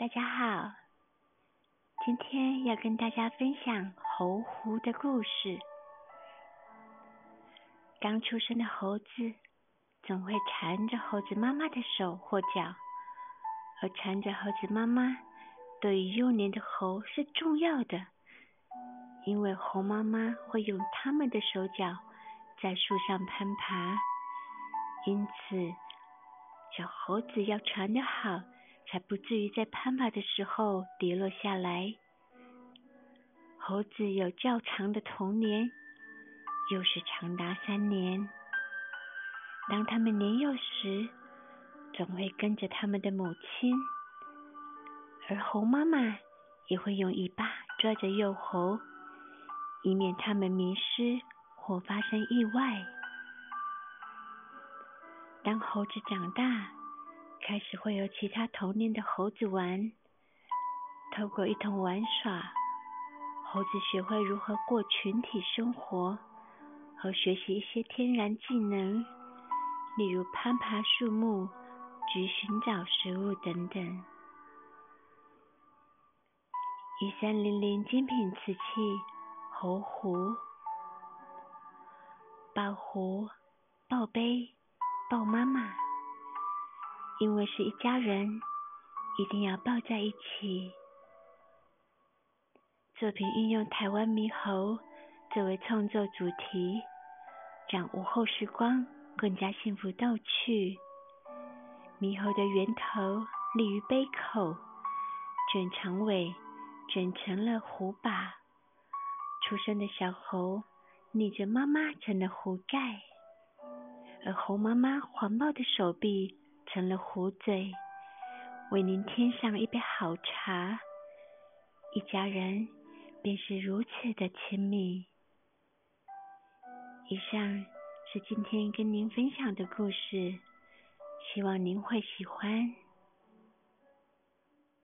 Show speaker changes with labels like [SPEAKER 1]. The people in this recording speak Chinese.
[SPEAKER 1] 大家好，今天要跟大家分享猴狐的故事。刚出生的猴子总会缠着猴子妈妈的手或脚，而缠着猴子妈妈对于幼年的猴是重要的，因为猴妈妈会用它们的手脚在树上攀爬，因此小猴子要缠得好。才不至于在攀爬的时候跌落下来。猴子有较长的童年，又是长达三年。当他们年幼时，总会跟着他们的母亲，而猴妈妈也会用尾巴抓着幼猴，以免它们迷失或发生意外。当猴子长大，开始会有其他童年的猴子玩，透过一同玩耍，猴子学会如何过群体生活和学习一些天然技能，例如攀爬树木及寻找食物等等。一三零零精品瓷器猴壶、抱壶、抱杯、抱妈妈。因为是一家人，一定要抱在一起。作品运用台湾猕猴作为创作主题，让午后时光更加幸福逗趣。猕猴的源头立于杯口，卷长尾卷成了壶把。出生的小猴逆着妈妈成了壶盖，而猴妈妈环抱的手臂。成了壶嘴，为您添上一杯好茶，一家人便是如此的亲密。以上是今天跟您分享的故事，希望您会喜欢。